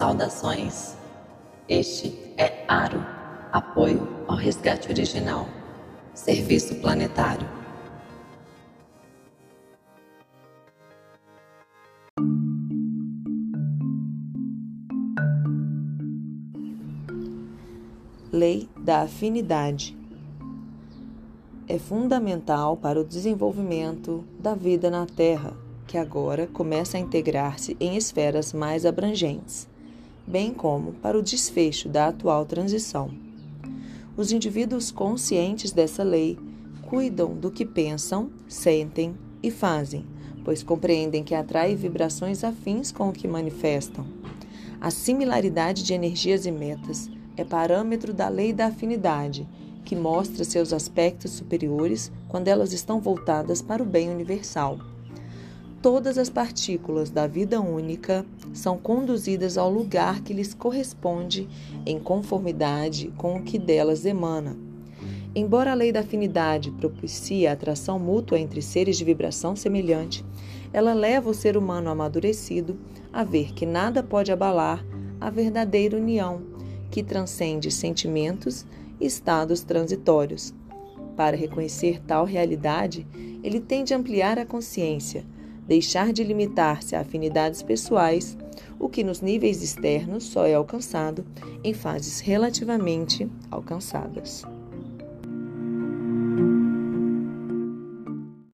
Saudações. Este é Aro, apoio ao resgate original. Serviço planetário. Lei da afinidade é fundamental para o desenvolvimento da vida na Terra, que agora começa a integrar-se em esferas mais abrangentes, bem como para o desfecho da atual transição. Os indivíduos conscientes dessa lei cuidam do que pensam, sentem e fazem, pois compreendem que atrai vibrações afins com o que manifestam. A similaridade de energias e metas é parâmetro da lei da afinidade que mostra seus aspectos superiores quando elas estão voltadas para o bem universal. Todas as partículas da vida única são conduzidas ao lugar que lhes corresponde em conformidade com o que delas emana. Embora a lei da afinidade propicie a atração mútua entre seres de vibração semelhante, ela leva o ser humano amadurecido a ver que nada pode abalar a verdadeira união, que transcende sentimentos estados transitórios. Para reconhecer tal realidade, ele tem de ampliar a consciência, deixar de limitar-se a afinidades pessoais, o que nos níveis externos só é alcançado em fases relativamente alcançadas.